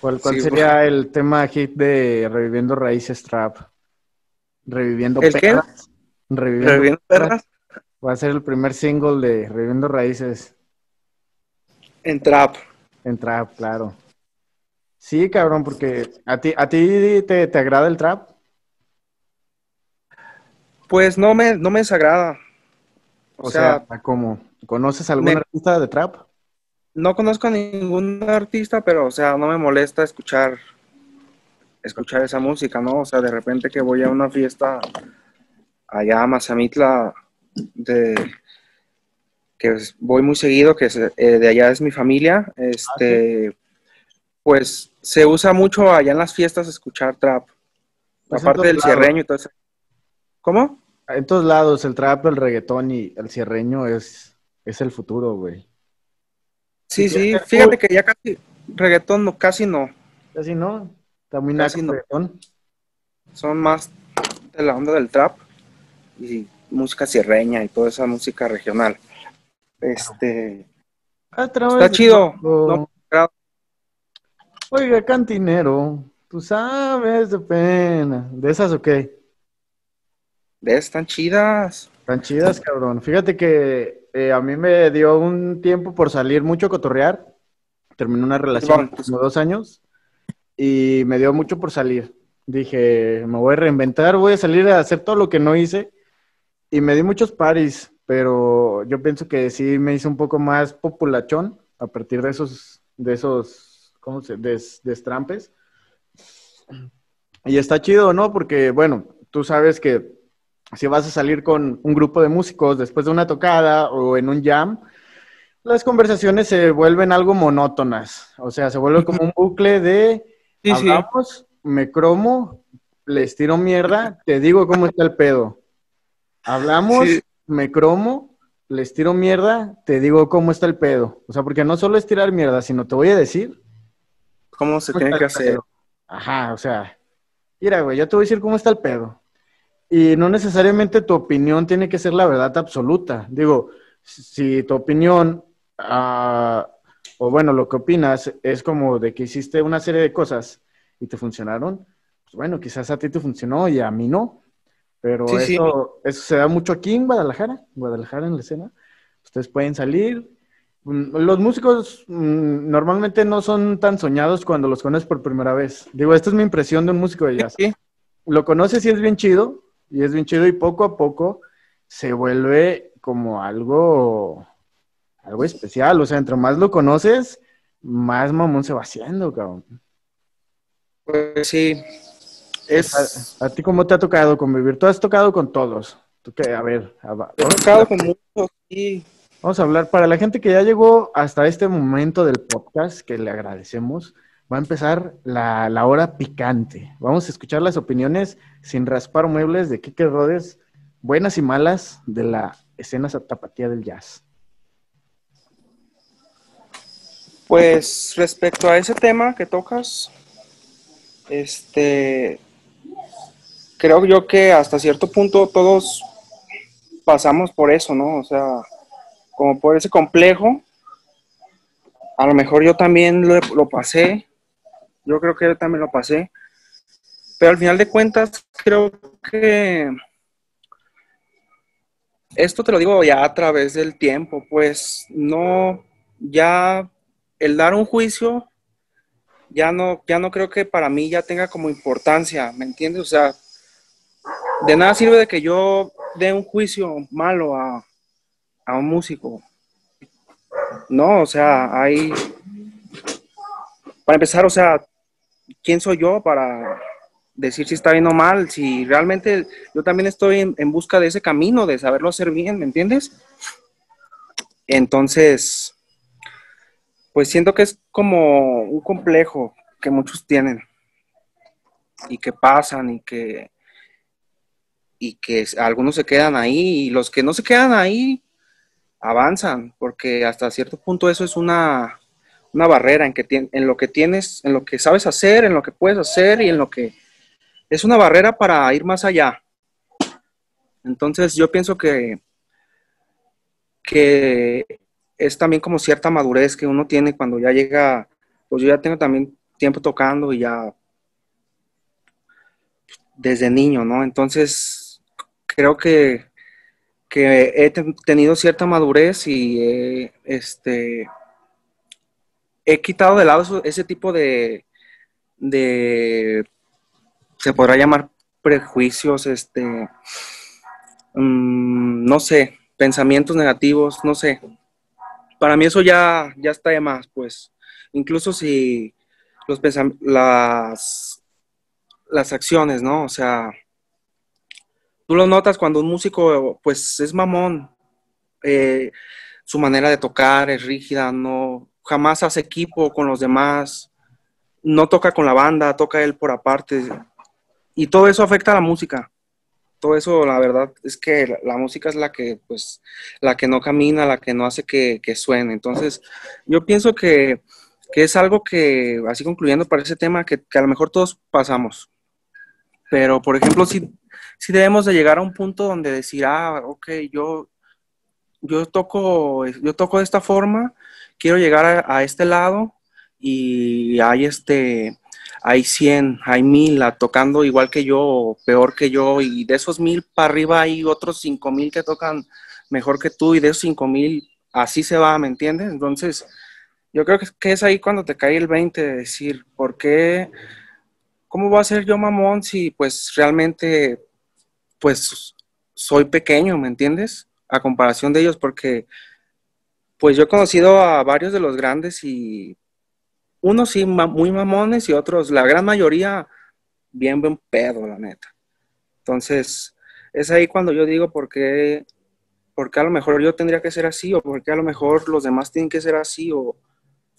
¿Cuál, sería el tema hit de Reviviendo Raíces Trap? Reviviendo Perras. Reviviendo, Perras. Va a ser el primer single de Reviviendo Raíces. En Trap. En Trap, claro. Sí, cabrón, porque a ti, a ti te, te agrada el trap. Pues no me, no me desagrada. O, sea, ¿cómo? ¿Conoces algún artista de trap? No conozco a ningún artista, pero, o sea, no me molesta escuchar escuchar esa música, ¿no? O sea, de repente que voy a una fiesta allá a Mazamitla, de, que voy muy seguido, que eh, de allá es mi familia, este, ah, pues se usa mucho allá en las fiestas escuchar trap, pues aparte del cierreño y todo eso. ¿Cómo? En todos lados, el trap, el reggaetón y el cierreño es, es el futuro, güey. Sí, sí, fíjate que ya casi, reggaetón no, casi no. Casi no, muy casi no. reggaetón. Son más de la onda del trap y música cierreña y toda esa música regional. Este. está chido. Oiga, cantinero, tú sabes de pena. ¿De esas o qué? De están chidas. Están chidas, cabrón. Fíjate que eh, a mí me dio un tiempo por salir mucho a cotorrear. Terminé una relación hace como dos años y me dio mucho por salir. Dije, me voy a reinventar, voy a salir a hacer todo lo que no hice. Y me di muchos paris, pero yo pienso que sí me hice un poco más populachón a partir de esos, de esos, ¿cómo se? destrampes. Y está chido, ¿no? Porque, bueno, tú sabes que si vas a salir con un grupo de músicos después de una tocada o en un jam, las conversaciones se vuelven algo monótonas. O sea, se vuelve como un bucle de hablamos, me cromo, les tiro mierda, te digo cómo está el pedo. Hablamos, me cromo, les tiro mierda, te digo cómo está el pedo. O sea, porque no solo es tirar mierda, sino te voy a decir cómo se tiene que hacer. Ajá, o sea, mira, güey, yo te voy a decir cómo está el pedo. Y no necesariamente tu opinión tiene que ser la verdad absoluta. Digo, si tu opinión, ah, o bueno, lo que opinas es como de que hiciste una serie de cosas y te funcionaron, pues bueno, quizás a ti te funcionó y a mí no. Pero eso, eso se da mucho aquí en Guadalajara, Guadalajara en la escena. Ustedes pueden salir. Mm, los músicos mm, normalmente no son tan soñados cuando los conoces por primera vez. Digo, esta es mi impresión de un músico de jazz. Lo conoces y es bien chido, y es bien chido, y poco a poco se vuelve como algo, algo especial. O sea, entre más lo conoces, más mamón se va haciendo, cabrón. Pues sí, ¿A, ti cómo te ha tocado convivir? Tú has tocado con todos. ¿Tú qué? A ver. He tocado con muchos, sí. Vamos a hablar, para la gente que ya llegó hasta este momento del podcast, que le agradecemos, va a empezar la, hora picante. Vamos a escuchar las opiniones sin raspar muebles de Kike Rodes, buenas y malas de la escena tapatía del jazz. Pues respecto a ese tema que tocas, este, creo yo que hasta cierto punto todos pasamos por eso, ¿no? O sea, como por ese complejo. A lo mejor yo también lo, pasé. Yo creo que yo también lo pasé. Pero al final de cuentas, creo que esto te lo digo ya a través del tiempo, pues no, ya el dar un juicio, ya no, ya no creo que para mí ya tenga como importancia, ¿me entiendes? O sea, de nada sirve de que yo dé un juicio malo a, un músico. No, o sea, hay... Para empezar, o sea, ¿quién soy yo para decir si está bien o mal? Si realmente yo también estoy en, en busca de ese camino, de saberlo hacer bien, ¿me entiendes? Entonces, pues siento que es como un complejo que muchos tienen y que pasan y que y que algunos se quedan ahí y los que no se quedan ahí avanzan, porque hasta cierto punto eso es una, barrera en, que en lo que tienes, en lo que sabes hacer, en lo que puedes hacer y en lo que es una barrera para ir más allá. Entonces yo pienso que, que es también como cierta madurez que uno tiene cuando ya llega, pues yo ya tengo también tiempo tocando y ya desde niño, ¿no? Entonces creo que, he tenido cierta madurez y he, este, he quitado de lado ese tipo de, de, se podrá llamar prejuicios, este, mm, no sé, pensamientos negativos, no sé. Para mí eso ya, ya está de más, pues. Incluso si los las, las acciones, ¿no? O sea, tú lo notas cuando un músico, pues, es mamón. Eh, su manera de tocar es rígida, no, jamás hace equipo con los demás, no toca con la banda, toca él por aparte. Y todo eso afecta a la música. Todo eso, la verdad, es que la, música es la que, pues, la que no camina, la que no hace que, suene. Entonces, yo pienso que, es algo que, así concluyendo para ese tema, que, que a lo mejor todos pasamos. Pero, por ejemplo, si sí debemos de llegar a un punto donde decir, ah, ok, yo, yo, toco, yo toco de esta forma, quiero llegar a, este lado y hay este, hay 100, hay mil tocando igual que yo o peor que yo y de esos mil para arriba hay otros cinco mil que tocan mejor que tú y de esos cinco mil así se va, ¿me entiendes? Entonces, yo creo que, es ahí cuando te cae el 20 de decir, ¿por qué? ¿Cómo voy a ser yo mamón si pues realmente pues soy pequeño, ¿me entiendes? A comparación de ellos, porque pues yo he conocido a varios de los grandes y unos sí muy mamones y otros, la gran mayoría, bien buen pedo, la neta. Entonces, es ahí cuando yo digo por qué, a lo mejor yo tendría que ser así, o por qué a lo mejor los demás tienen que ser así, o,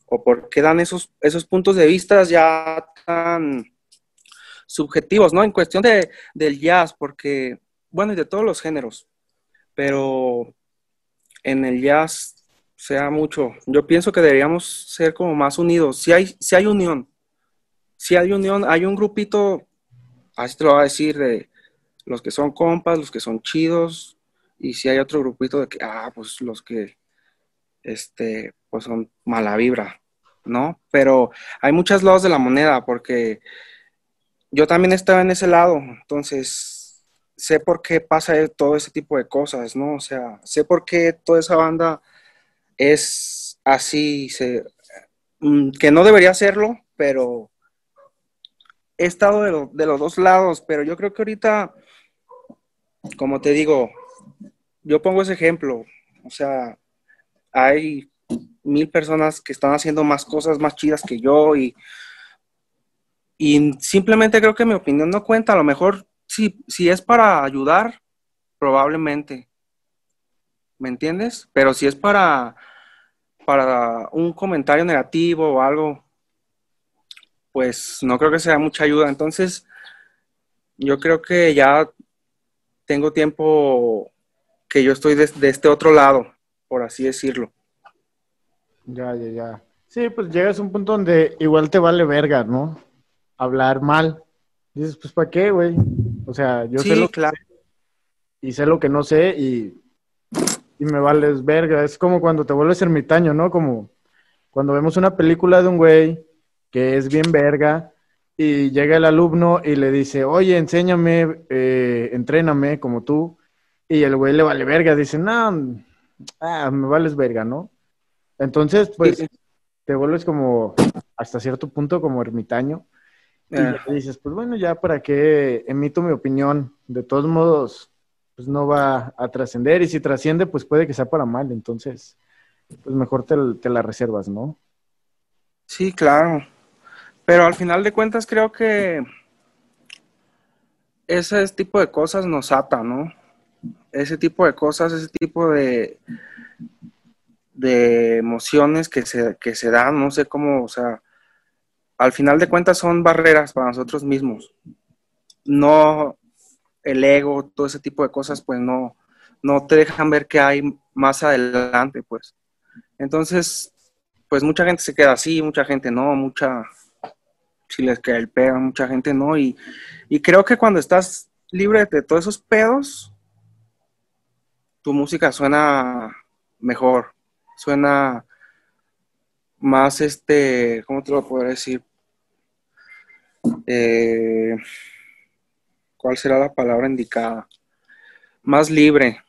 o por qué dan esos, esos puntos de vista ya tan subjetivos, ¿no? En cuestión de, del jazz, porque, bueno, y de todos los géneros, pero en el jazz sea mucho. Yo pienso que deberíamos ser como más unidos. Si hay, si hay unión, si hay unión, hay un grupito, así te lo voy a decir, de los que son compas, los que son chidos, y si hay otro grupito de que, ah, pues los que, este, pues son mala vibra, ¿no? Pero hay muchos lados de la moneda, porque yo también estaba en ese lado, entonces sé por qué pasa todo ese tipo de cosas, ¿no? O sea, sé por qué toda esa banda es así, mm, que no debería serlo, pero he estado de, los dos lados, pero yo creo que ahorita, como te digo, yo pongo ese ejemplo, o sea, hay mil personas que están haciendo más cosas más chidas que yo y, y simplemente creo que mi opinión no cuenta, a lo mejor si, si es para ayudar, probablemente, ¿me entiendes? Pero si es para, para un comentario negativo o algo, pues no creo que sea mucha ayuda. Entonces, yo creo que ya tengo tiempo que yo estoy de, este otro lado, por así decirlo. Ya, ya, ya. Sí, pues llegas a un punto donde igual te vale verga, ¿no? Hablar mal. Dices, pues ¿para qué, güey? O sea, yo sé lo que claro. y sé lo que no sé y y me vales verga. Es como cuando te vuelves ermitaño, ¿no? Como cuando vemos una película de un güey que es bien verga y llega el alumno y le dice, oye, enséñame, eh, entréname como tú. Y el güey le vale verga, dice, no, ah, me vales verga, ¿no? Entonces, pues, te vuelves como, hasta cierto punto, como ermitaño. Y ah. dices, pues bueno, ya para qué emito mi opinión. De todos modos, pues no va a trascender y si trasciende, pues puede que sea para mal, entonces, pues mejor te, la reservas, ¿no? Sí, claro. Pero al final de cuentas creo que ese tipo de cosas nos ata, ¿no? Ese tipo de cosas, ese tipo de, de emociones que se, que se dan, no sé cómo, o sea, al final de cuentas son barreras para nosotros mismos. No, el ego, todo ese tipo de cosas, pues no, no te dejan ver qué hay más adelante, pues. Entonces, pues mucha gente se queda así, mucha gente no, mucha, si les queda el pedo, mucha gente no, y, y creo que cuando estás libre de todos esos pedos, tu música suena mejor, suena más este, ¿cómo te lo puedo decir? Eh, ¿cuál será la palabra indicada? Más libre.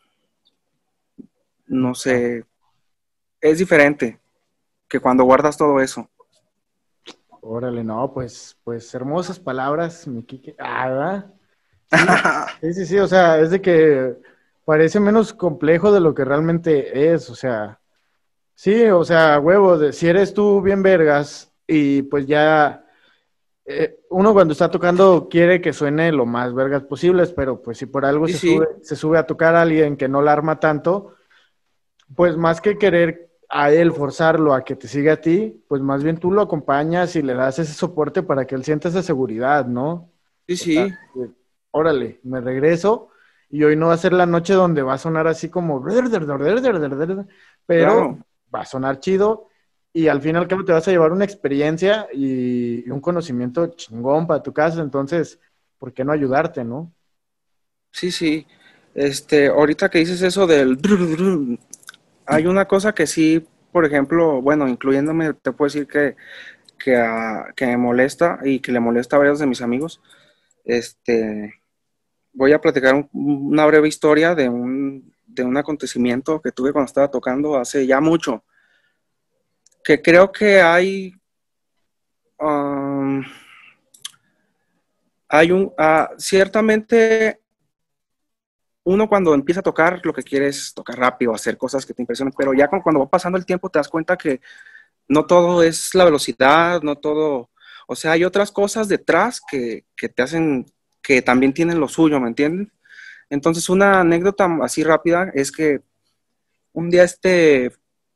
No sé. Es diferente que cuando guardas todo eso. Órale, no, pues, pues hermosas palabras, mi Kike. Ah, [laughs] Sí, sí, sí, o sea, es de que parece menos complejo de lo que realmente es, o sea, sí, o sea, huevo, de, si eres tú bien vergas y pues ya eh, uno cuando está tocando quiere que suene lo más vergas posibles, pero pues si por algo se, Sube, se sube a tocar a alguien que no la arma tanto, pues más que querer a él forzarlo a que te siga a ti, pues más bien tú lo acompañas y le das ese soporte para que él sienta esa seguridad, ¿no? Sí, sí. órale, me regreso y hoy no va a ser la noche donde va a sonar así como, pero va a sonar chido y al final que te vas a llevar una experiencia y un conocimiento chingón para tu casa, entonces, ¿por qué no ayudarte, no? Sí, sí. Este, ahorita que dices eso del hay una cosa que sí, por ejemplo, bueno, incluyéndome, te puedo decir que, que, que me molesta y que le molesta a varios de mis amigos. Este, voy a platicar una breve historia de un, de un acontecimiento que tuve cuando estaba tocando hace ya mucho que creo que hay, um, hay un, ah, ciertamente uno cuando empieza a tocar lo que quiere es tocar rápido, hacer cosas que te impresionen, pero ya cuando va pasando el tiempo te das cuenta que no todo es la velocidad, no todo, o sea, hay otras cosas detrás que, que te hacen, que también tienen lo suyo, ¿me entiendes? Entonces, una anécdota así rápida es que un día este,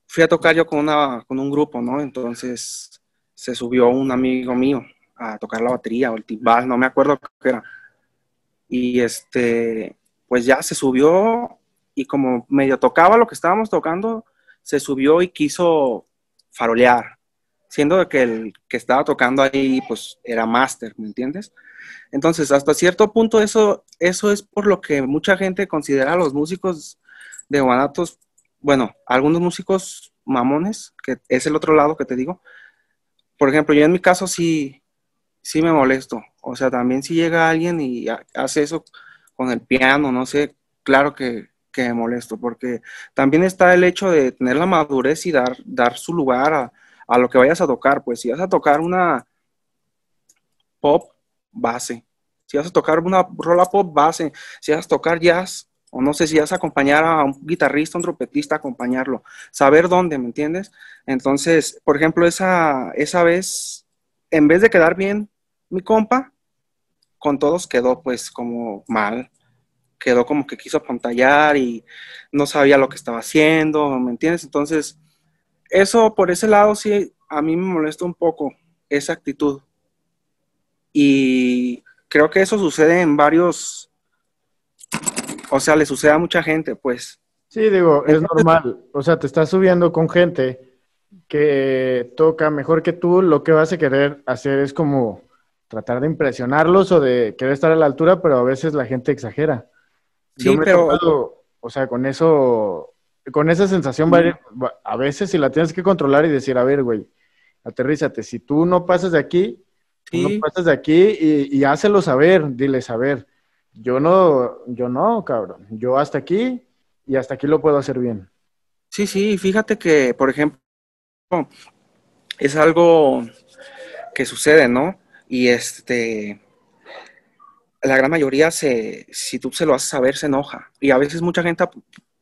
fui a tocar yo con, una, con un grupo, ¿no? Entonces se subió un amigo mío a tocar la batería o el timbal, no me acuerdo qué era. Y este, pues ya se subió y como medio tocaba lo que estábamos tocando, se subió y quiso farolear, siendo que el que estaba tocando ahí pues era máster, ¿me entiendes? Entonces, hasta cierto punto eso, eso es por lo que mucha gente considera a los músicos de Guanatos, bueno, algunos músicos mamones, que es el otro lado que te digo. Por ejemplo, yo en mi caso sí, sí me molesto. O sea, también si llega alguien y hace eso con el piano, no sé, claro que, que me molesto, porque también está el hecho de tener la madurez y dar, dar su lugar a, a lo que vayas a tocar. Pues si vas a tocar una pop, base. Si vas a tocar una rola pop, base. Si vas a tocar jazz, o no sé si vas a acompañar a un guitarrista, un trompetista, acompañarlo. Saber dónde, ¿me entiendes? Entonces, por ejemplo, esa, esa vez, en vez de quedar bien mi compa, con todos quedó pues como mal. Quedó como que quiso apantallar y no sabía lo que estaba haciendo, ¿me entiendes? Entonces, eso por ese lado sí, a mí me molesta un poco esa actitud. Y creo que eso sucede en varios, o sea, le sucede a mucha gente, pues. Sí, digo, es normal. O sea, te estás subiendo con gente que toca mejor que tú, lo que vas a querer hacer es como tratar de impresionarlos o de querer estar a la altura, pero a veces la gente exagera. Sí, pero... o sea, con eso, con esa sensación, a veces si la tienes que controlar y decir, a ver, güey, aterrízate, si tú no pasas de aquí, no pasas de aquí y, y hácelo saber, dile saber. Yo no, yo no, cabrón. Yo hasta aquí y hasta aquí lo puedo hacer bien. Sí, sí, fíjate que, por ejemplo, es algo que sucede, ¿no? Y este, la gran mayoría se, si tú se lo haces saber, se enoja. Y a veces mucha gente,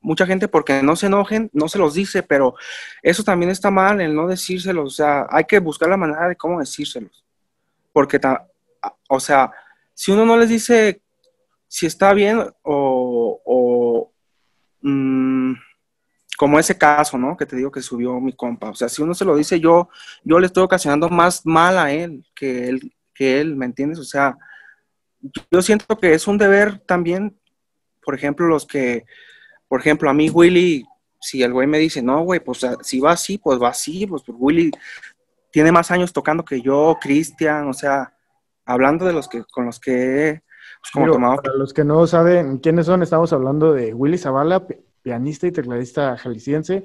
mucha gente porque no se enojen, no se los dice, pero eso también está mal, el no decírselos. O sea, hay que buscar la manera de cómo decírselos porque, o sea, si uno no les dice si está bien o, mm, como ese caso, ¿no? Que te digo que subió mi compa. O sea, si uno se lo dice yo, yo le estoy ocasionando más mal a él que él, que él, ¿me entiendes? O sea, yo siento que es un deber también, por ejemplo, los que, por ejemplo, a mí Willy, si el güey me dice, no, güey, pues si va así, pues va así, pues, pues Willy tiene más años tocando que yo, Cristian, o sea, hablando de los que con los que pues, como tomado. Para los que no saben quiénes son, estamos hablando de Willy Zavala, pianista y tecladista jalisciense,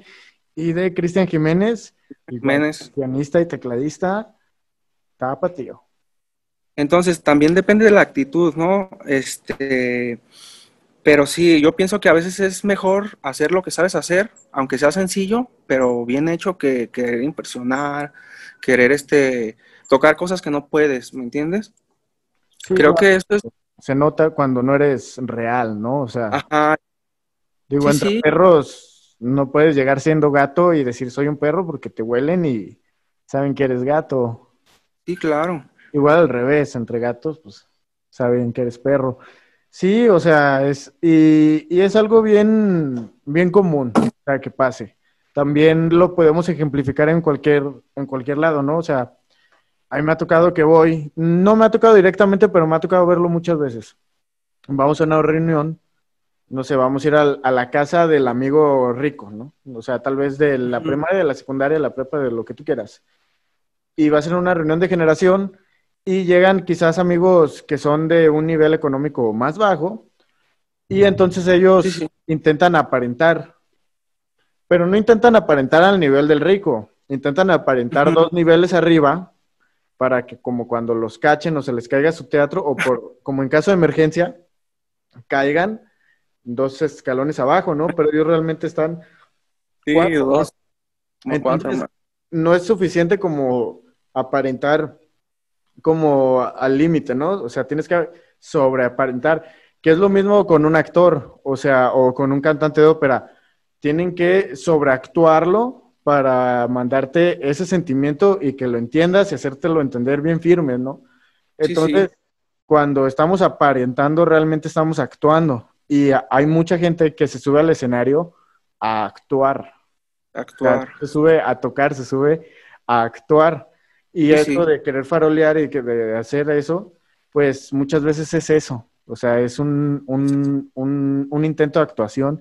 y de Cristian Jiménez, Jiménez, pianista y tecladista tapatío. Entonces, también depende de la actitud, ¿no? Este, pero sí, yo pienso que a veces es mejor hacer lo que sabes hacer, aunque sea sencillo, pero bien hecho que querer impresionar, querer este, tocar cosas que no puedes, ¿me entiendes? Creo que esto es... Se nota cuando no eres real, ¿no? O sea, digo, entre perros no puedes llegar siendo gato y decir soy un perro porque te huelen y saben que eres gato. Sí, claro. Igual al revés, entre gatos, pues saben que eres perro. Sí, o sea, es, y, y es algo bien, bien común, o sea, que pase también lo podemos ejemplificar en cualquier, en cualquier lado, ¿no? O sea, a mí me ha tocado que voy, no me ha tocado directamente, pero me ha tocado verlo muchas veces. Vamos a una reunión, no sé, vamos a ir a, la casa del amigo rico, ¿no? O sea, tal vez de la primaria, de la secundaria, de la prepa, de lo que tú quieras. Y va a ser una reunión de generación y llegan quizás amigos que son de un nivel económico más bajo y entonces ellos intentan aparentar pero no intentan aparentar al nivel del rico, intentan aparentar dos niveles arriba para que como cuando los cachen o se les caiga su teatro o por como en caso de emergencia caigan dos escalones abajo, ¿no? Pero ellos realmente están sí, dos. no es suficiente como aparentar como al límite, ¿no? O sea, tienes que sobreaparentar, que es lo mismo con un actor, o sea, o con un cantante de ópera tienen que sobreactuarlo para mandarte ese sentimiento y que lo entiendas y hacértelo entender bien firme, ¿no? Entonces, cuando estamos aparentando, realmente estamos actuando. y hay mucha gente que se sube al escenario a actuar. Actuar. se sube a tocar, se sube a actuar. Y eso de querer farolear y que de hacer eso, pues muchas veces es eso. O sea, es un, un, un, intento de actuación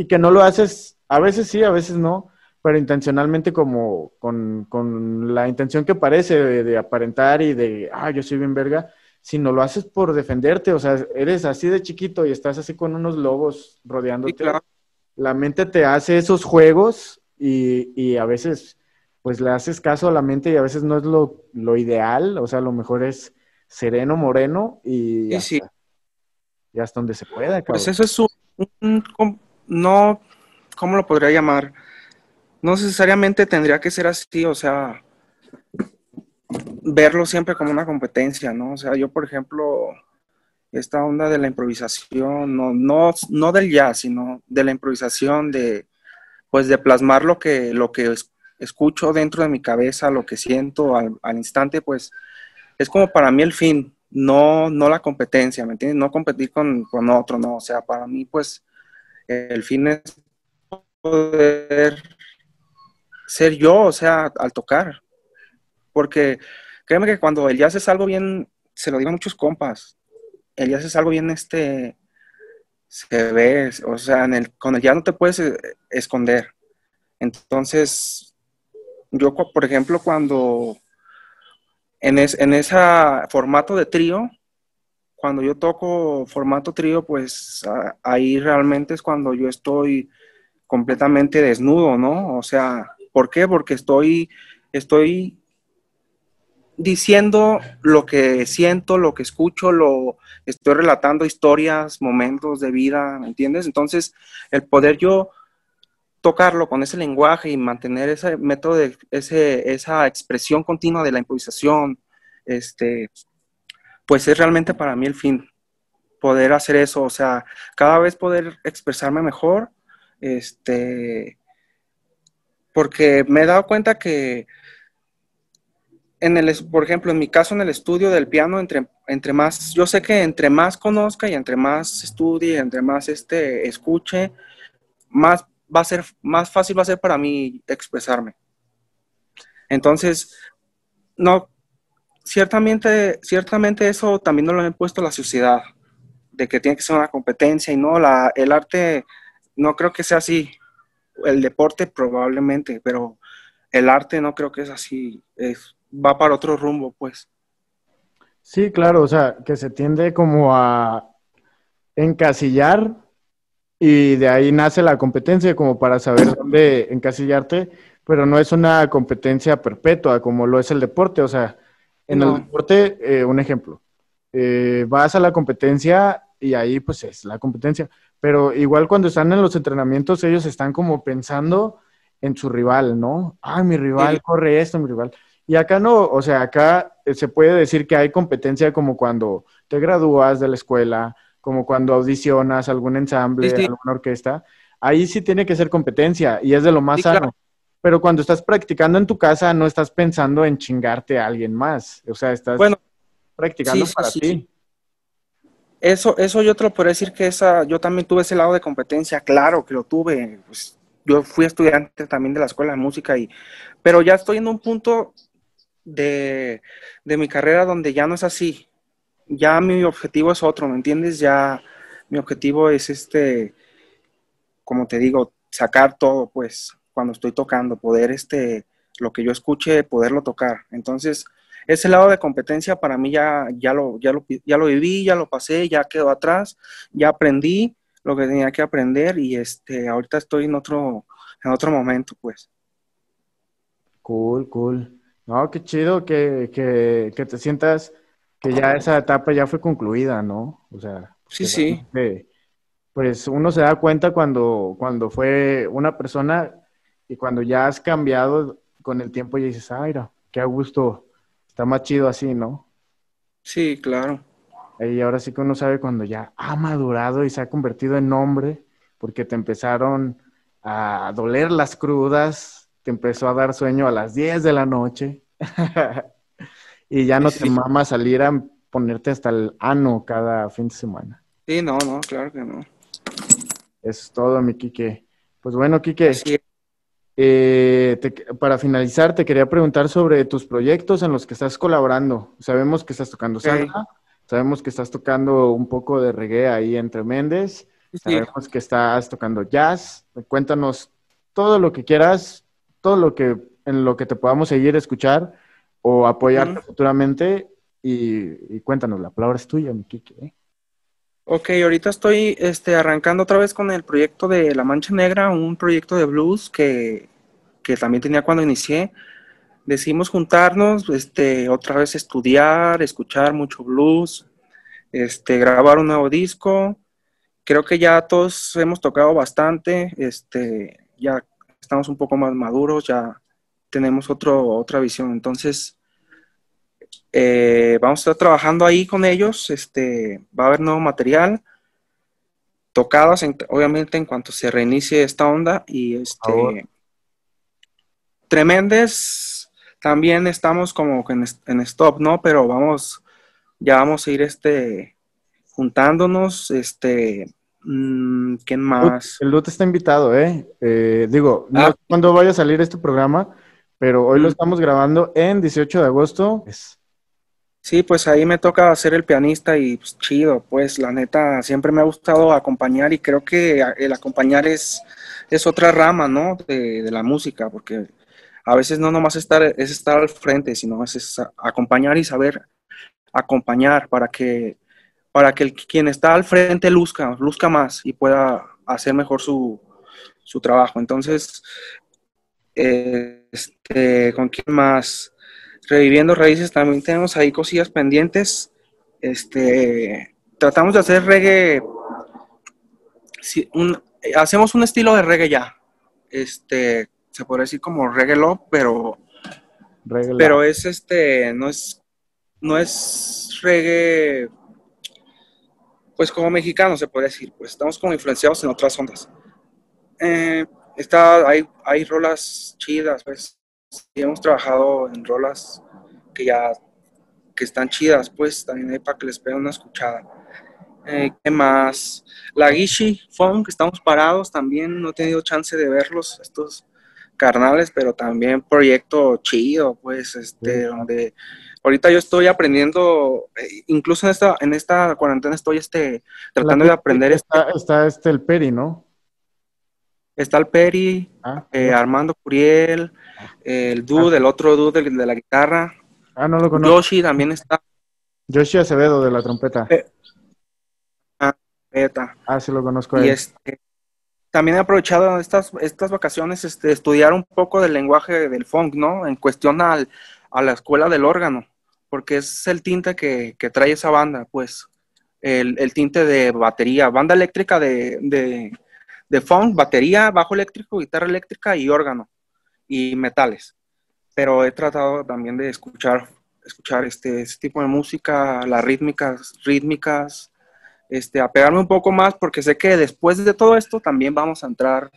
y que no lo haces, a veces sí, a veces no, pero intencionalmente como con, con la intención que parece de, aparentar y de, ah, yo soy bien verga, sino lo haces por defenderte, o sea, eres así de chiquito y estás así con unos lobos rodeándote. La mente te hace esos juegos y, y, a veces pues le haces caso a la mente y a veces no es lo, lo ideal, o sea, lo mejor es sereno, moreno y, hasta, y hasta donde se pueda. Pues eso es un, no, ¿cómo lo podría llamar? No necesariamente tendría que ser así, o sea, verlo siempre como una competencia, ¿no? O sea, yo, por ejemplo, esta onda de la improvisación, no, no, no del jazz, sino de la improvisación, de, pues, de plasmar lo que, lo que escucho dentro de mi cabeza, lo que siento al, al instante, pues, es como para mí el fin, no, no la competencia, ¿me entiendes? No competir con, con otro, no. O sea, para mí, pues, el fin es poder ser yo, o sea, al tocar. Porque créeme que cuando el jazz es algo bien, se lo digo a muchos compas, el jazz es algo bien, este, se ve, o sea, en el, con el jazz no te puedes eh, esconder. Entonces, yo, por ejemplo, cuando en, en ese formato de trío, cuando yo toco formato trío, pues ahí realmente es cuando yo estoy completamente desnudo, ¿no? O sea, ¿por qué? Porque estoy, estoy diciendo lo que siento, lo que escucho, lo estoy relatando historias, momentos de vida, ¿me entiendes? Entonces, el poder yo tocarlo con ese lenguaje y mantener ese método, de, ese, esa expresión continua de la improvisación, este, pues es realmente para mí el fin, poder hacer eso, o sea, cada vez poder expresarme mejor, este, porque me he dado cuenta que en el, por ejemplo, en mi caso en el estudio del piano, entre, entre más, yo sé que entre más conozca y entre más estudie, entre más este, escuche, más va a ser, más fácil va a ser para mí expresarme. Entonces, no, ciertamente, ciertamente eso también no lo ha puesto la sociedad, de que tiene que ser una competencia y no, la, el arte no creo que sea así. El deporte probablemente, pero el arte no creo que es así, es, va para otro rumbo, pues. Sí, claro, o sea, que se tiende como a encasillar y de ahí nace la competencia como para saber dónde encasillarte, pero no es una competencia perpetua como lo es el deporte, o sea, en el deporte, eh, un ejemplo, eh, vas a la competencia y ahí pues es la competencia, pero igual cuando están en los entrenamientos ellos están como pensando en su rival, ¿no? Ay, mi rival corre esto, mi rival. Y acá no, o sea, acá eh, se puede decir que hay competencia como cuando te gradúas de la escuela, como cuando audicionas algún ensamble, alguna orquesta. Ahí sí tiene que ser competencia y es de lo más sano. Pero cuando estás practicando en tu casa, no estás pensando en chingarte a alguien más. O sea, estás practicando para ti. Eso, eso yo te lo podría decir que esa, yo también tuve ese lado de competencia, claro que lo tuve. Pues, yo fui estudiante también de la escuela de música y, pero ya estoy en un punto de, de mi carrera donde ya no es así. Ya mi objetivo es otro, ¿me entiendes? Ya mi objetivo es este, como te digo, sacar todo, pues, cuando estoy tocando, poder este, lo que yo escuche, poderlo tocar. Entonces, ese lado de competencia para mí ya, ya, lo, ya, lo, ya lo viví, ya lo pasé, ya quedó atrás, ya aprendí lo que tenía que aprender y este, ahorita estoy en otro, en otro momento, pues. Cool, cool. No, qué chido que, que, que te sientas que ya esa etapa ya fue concluida, ¿no? O sea, sí, sí. pues uno se da cuenta cuando, cuando fue una persona y cuando ya has cambiado con el tiempo y dices, ay, qué a gusto, está más chido así, ¿no? Sí, claro. Y ahora sí que uno sabe cuando ya ha madurado y se ha convertido en hombre, porque te empezaron a doler las crudas, te empezó a dar sueño a las 10 de la noche, [laughs] y ya no te mama salir a ponerte hasta el ano cada fin de semana. Sí, no, no, claro que no. Eso es todo, mi Quique. Pues bueno, Quique, eh, para finalizar, te quería preguntar sobre tus proyectos en los que estás colaborando. Sabemos que estás tocando salsa, sabemos que estás tocando un poco de reggae ahí entre Méndez, sabemos que estás tocando jazz. Cuéntanos todo lo que quieras, todo lo que en lo que te podamos seguir, escuchar o apoyarte futuramente. Y, cuéntanos, la palabra es tuya, mi Kike. ¿eh? Ok, ahorita estoy este, arrancando otra vez con el proyecto de La Mancha Negra, un proyecto de blues que, que también tenía cuando inicié. Decidimos juntarnos, este, otra vez estudiar, escuchar mucho blues, este, grabar un nuevo disco. Creo que ya todos hemos tocado bastante, este, ya estamos un poco más maduros, ya tenemos otro, otra visión. Entonces, eh, vamos a estar trabajando ahí con ellos. Este, va a haber nuevo material, tocadas, obviamente, en cuanto se reinicie esta onda. Y este, tremendes, también estamos como en, en, stop, ¿no? Pero vamos, ya vamos a ir este, juntándonos, este, Mm, ¿Quién más? El Lut está invitado, ¿eh? eh digo, no ah. sé cuándo vaya a salir este programa, pero hoy lo mm. estamos grabando en 18 de agosto. Sí, pues ahí me toca ser el pianista y pues chido, pues la neta, siempre me ha gustado acompañar y creo que el acompañar es, es otra rama, ¿no? De, la música, porque a veces no nomás estar, es estar al frente, sino es acompañar y saber acompañar para que para que el, quien está al frente luzca, luzca más y pueda hacer mejor su, trabajo. Entonces, este, ¿con quién más? Reviviendo Raíces también tenemos ahí cosillas pendientes. Este, tratamos de hacer reggae, hacemos un estilo de reggae ya. Este, se podría decir como reggae love, pero, pero es este, no es, no es reggae pues como mexicano se puede decir, pues estamos como influenciados en otras ondas. Eh, está, hay, hay rolas chidas, pues hemos trabajado en rolas que ya que están chidas, pues también hay para que les peguen una escuchada. Eh, ¿Qué más? La Gishi Funk, estamos parados también, no he tenido chance de verlos, estos carnales, pero también proyecto chido, pues, este, donde ahorita yo estoy aprendiendo, eh, incluso en esta, en esta cuarentena estoy este, tratando de aprender. Está, este, está este el Peri, ¿no? Está el Peri, ah, eh, Armando Curiel, el Dude, el otro Dude de, la guitarra. Ah, no lo conozco. Yoshi también está. Yoshi Acevedo de la trompeta. Eh, ah, trompeta. Ah, sí lo conozco. Y este, también he aprovechado estas, estas vacaciones este, estudiar un poco del lenguaje del funk, ¿no? En cuestión al, a la escuela del órgano, porque es el tinte que, trae esa banda, pues, el, tinte de batería, banda eléctrica de, funk, batería, bajo eléctrico, guitarra eléctrica y órgano, y metales. Pero he tratado también de escuchar, escuchar este, este tipo de música, las rítmicas, rítmicas, este, apegarme un poco más, porque sé que después de todo esto también vamos a entrar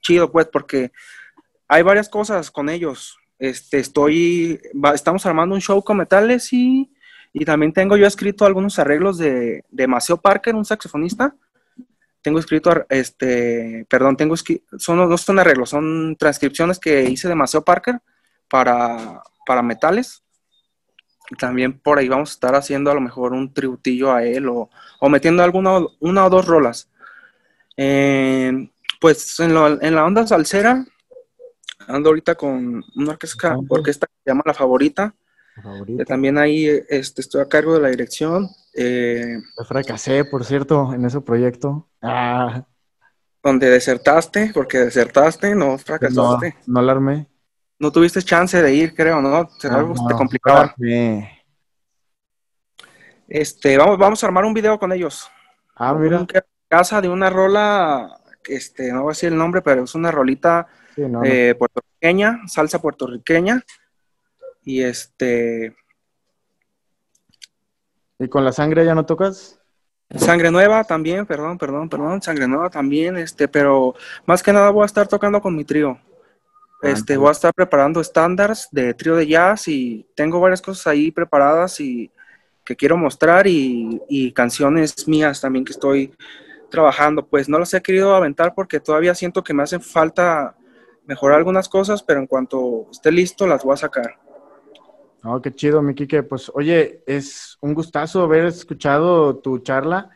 chido, pues, porque hay varias cosas con ellos. Este, estoy, estamos armando un show con metales y, también tengo yo escrito algunos arreglos de, de Maceo Parker, un saxofonista. Tengo escrito, este, perdón, tengo son, no son arreglos, son transcripciones que hice de Maceo Parker para, para metales. También por ahí vamos a estar haciendo a lo mejor un tributillo a él o, o metiendo alguna una o dos rolas. Eh, pues en, en la onda salsera, ando ahorita con una orquesta, orquesta que se llama La Favorita. Que también ahí este, estoy a cargo de la dirección. Eh, fracasé, por cierto, en ese proyecto. Ah. Donde desertaste, porque desertaste, no fracasaste. No, no alarmé. No tuviste chance de ir, creo, ¿no? Se ah, te complicaba. Este, vamos, vamos a armar un video con ellos. Ah, mira. casa de una rola, este, no voy a decir el nombre, pero es una rolita eh, puertorriqueña, salsa puertorriqueña. Y este. ¿Y con la sangre ya no tocas? Sangre nueva también, perdón, perdón, perdón, sangre nueva también, este, pero más que nada voy a estar tocando con mi trío. Ah, este, voy a estar preparando estándares de trío de jazz y tengo varias cosas ahí preparadas y, que quiero mostrar y, y, canciones mías también que estoy trabajando. Pues no las he querido aventar porque todavía siento que me hacen falta mejorar algunas cosas, pero en cuanto esté listo las voy a sacar. Oh, qué chido, mi Kike. Pues oye, es un gustazo haber escuchado tu charla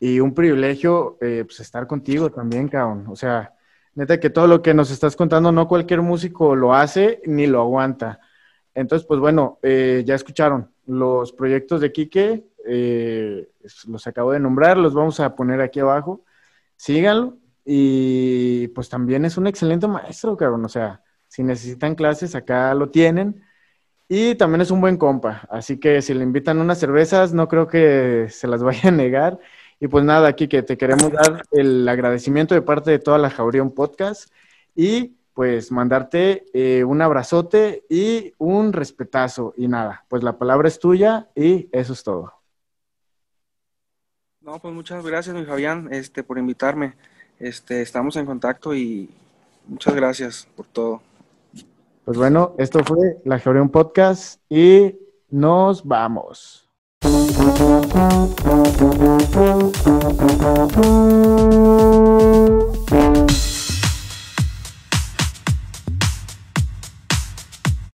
y un privilegio eh, pues, estar contigo también, cabrón. O sea, neta que todo lo que nos estás contando, no cualquier músico lo hace ni lo aguanta. Entonces, pues bueno, eh, ya escucharon los proyectos de Quique, eh, los acabo de nombrar, los vamos a poner aquí abajo. Síganlo y pues también es un excelente maestro, cabrón. O sea, si necesitan clases, acá lo tienen. Y también es un buen compa. Así que si le invitan unas cervezas, no creo que se las [laughs] vaya a negar. Y pues nada, aquí que te queremos dar el agradecimiento de parte de toda la Jaurión Podcast y pues mandarte eh, un abrazote y un respetazo. Y nada, pues la palabra es tuya y eso es todo. No, pues muchas gracias, mi Fabián, este, por invitarme. Este, estamos en contacto y muchas gracias por todo. Pues bueno, esto fue la Georion Podcast y nos vamos.